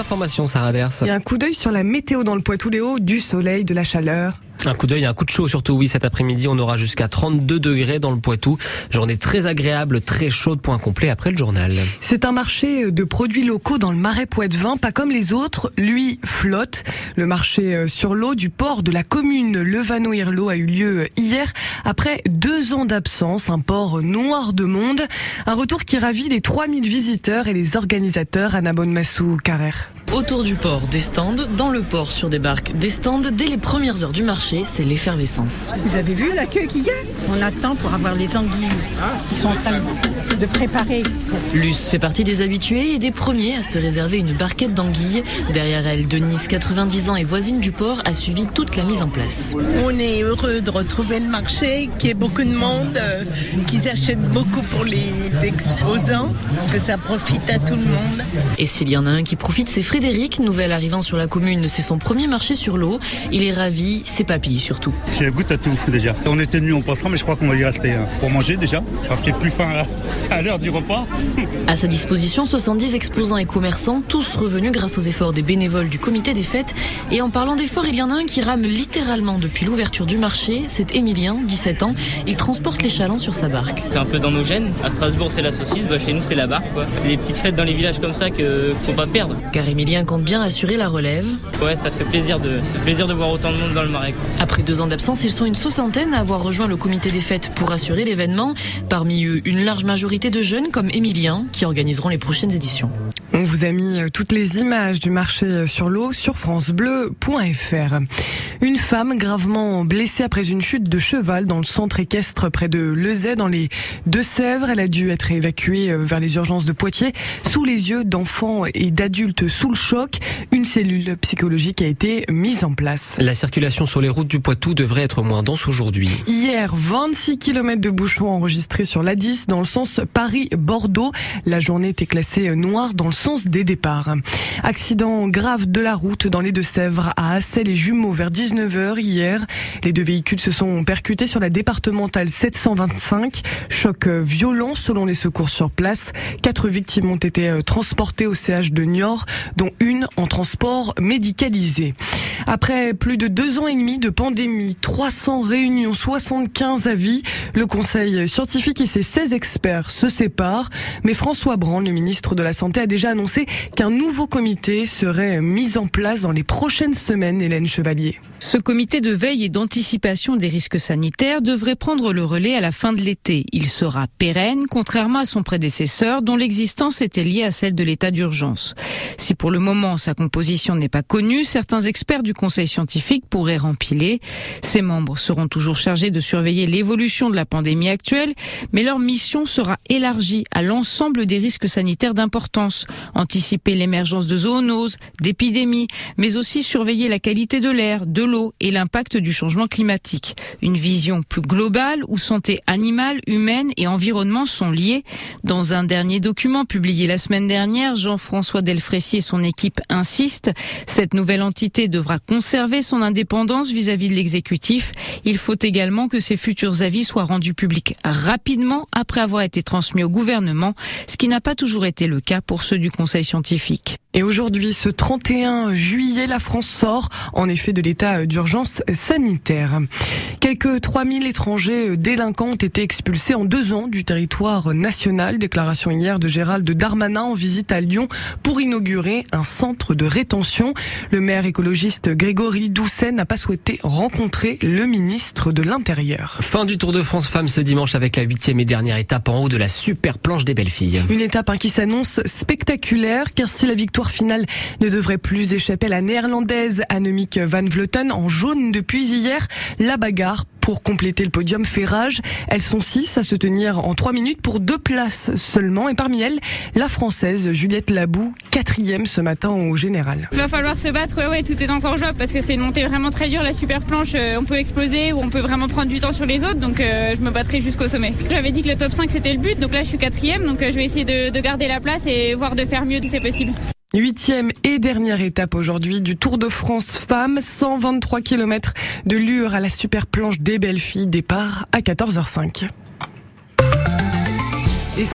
informations, Sarah Ders. Et un coup d'œil sur la météo dans le Poitou-Léo, du soleil, de la chaleur. Un coup d'œil, un coup de chaud surtout, oui, cet après-midi, on aura jusqu'à 32 degrés dans le Poitou. Journée très agréable, très chaude, point complet après le journal. C'est un marché de produits locaux dans le marais Poitevin, pas comme les autres, lui flotte. Le marché euh, sur l'eau du port de la commune Levano-Irlo a eu lieu hier après deux ans d'absence, un port noir de monde. Un retour qui ravit les 3000 visiteurs et les organisateurs, Anna Bonmassou Carrère. Autour du port, des stands, dans le port sur des barques, des stands, dès les premières heures du marché, c'est l'effervescence. Vous avez vu la queue qu'il y a On attend pour avoir les anguilles qui sont en train de préparer. Luce fait partie des habitués et des premiers à se réserver une barquette d'anguilles. Derrière elle, Denise, 90 ans et voisine du port, a suivi toute la mise en place. On est heureux de retrouver le marché, qu'il y ait beaucoup de monde, euh, qu'ils achètent beaucoup pour les exposants, que ça profite à tout le monde. Et s'il y en a un qui profite, c'est Frédéric, nouvel arrivant sur la commune. C'est son premier marché sur l'eau. Il est ravi, c'est papilles surtout. J'ai goût à tout déjà. On était venu en passant, mais je crois qu'on va y rester hein, pour manger déjà. J'aurai peut-être plus faim à l'heure du repas. À sa disposition, 70 exposants et commerçants, tous revenus grâce aux efforts des bénévoles du comité des fêtes. Et en parlant d'efforts, il y en a un qui rame littéralement depuis l'ouverture du marché. C'est Émilien, 17 ans. Il transporte les chalands sur sa barque. C'est un peu dans nos gènes. À Strasbourg, c'est la saucisse. Bah, chez nous, c'est la barque. C'est des petites fêtes dans les villages comme ça qu'il ne faut pas perdre. Car Emilien compte bien assurer la relève. Ouais, ça fait plaisir de, ça fait plaisir de voir autant de monde dans le marais. Après deux ans d'absence, ils sont une soixantaine à avoir rejoint le comité des fêtes pour assurer l'événement. Parmi eux, une large majorité de jeunes comme Emilien qui organiseront les prochaines éditions. On vous a mis euh, toutes les images du marché euh, sur l'eau sur francebleu.fr. Une femme gravement blessée après une chute de cheval dans le centre équestre près de Lezay dans les Deux-Sèvres. Elle a dû être évacuée euh, vers les urgences de Poitiers sous les yeux d'enfants et d'adultes sous le choc. Une cellule psychologique a été mise en place. La circulation sur les routes du Poitou devrait être moins dense aujourd'hui. Hier, 26 km de bouchons enregistrés sur l'A10 dans le sens Paris-Bordeaux. La journée était classée noire dans le sens des départs. Accident grave de la route dans les Deux-Sèvres à Assel et Jumeaux vers 19h hier. Les deux véhicules se sont percutés sur la départementale 725. Choc violent selon les secours sur place. Quatre victimes ont été transportées au CH de Niort, dont une en transport médicalisé. Après plus de deux ans et demi de pandémie, 300 réunions, 75 avis, le conseil scientifique et ses 16 experts se séparent. Mais François Brand, le ministre de la Santé, a déjà annoncé qu'un nouveau comité serait mis en place dans les prochaines semaines, Hélène Chevalier. Ce comité de veille et d'anticipation des risques sanitaires devrait prendre le relais à la fin de l'été. Il sera pérenne, contrairement à son prédécesseur, dont l'existence était liée à celle de l'état d'urgence. Si pour le moment sa composition n'est pas connue, certains experts du conseil scientifique pourraient rempiler. Ses membres seront toujours chargés de surveiller l'évolution de la pandémie actuelle, mais leur mission sera élargie à l'ensemble des risques sanitaires d'importance, anticiper l'émergence de zoonoses, d'épidémies, mais aussi surveiller la qualité de l'air, de l'eau et l'impact du changement climatique. Une vision plus globale où santé animale, humaine et environnement sont liés. Dans un dernier document publié la semaine dernière, Jean-François Delfrécy et son équipe insistent. Cette nouvelle entité devra conserver son indépendance vis-à-vis de l'exécutif. Il faut également que ses futurs avis soient rendus publics rapidement après avoir été transmis au gouvernement, ce qui n'a pas toujours été le cas pour ceux du Conseil scientifique. Et aujourd'hui, ce 31 juillet, la France sort en effet de l'état d'urgence sanitaire. Quelques 3000 étrangers délinquants ont été expulsés en deux ans du territoire national. Déclaration hier de Gérald Darmanin en visite à Lyon pour inaugurer un centre de rétention. Le maire écologiste Grégory Doucet n'a pas souhaité rencontrer le ministre de l'Intérieur. Fin du Tour de France Femmes ce dimanche avec la huitième et dernière étape en haut de la super planche des belles filles. Une étape hein, qui s'annonce spectaculaire car si la victoire finale ne devrait plus échapper à la néerlandaise Annemiek van Vleuten en jaune depuis hier, la bagarre pour compléter le podium fait. Elles sont six à se tenir en trois minutes pour deux places seulement. Et parmi elles, la française Juliette Labou, quatrième ce matin au général. Il va falloir se battre, ouais, ouais, tout est encore jouable parce que c'est une montée vraiment très dure, la super planche. Euh, on peut exploser ou on peut vraiment prendre du temps sur les autres. Donc euh, je me battrai jusqu'au sommet. J'avais dit que le top 5 c'était le but, donc là je suis quatrième. Donc euh, je vais essayer de, de garder la place et voir de faire mieux si c'est possible. Huitième et dernière étape aujourd'hui du Tour de France Femmes, 123 km de Lure à la super planche des belles filles, départ à 14h05.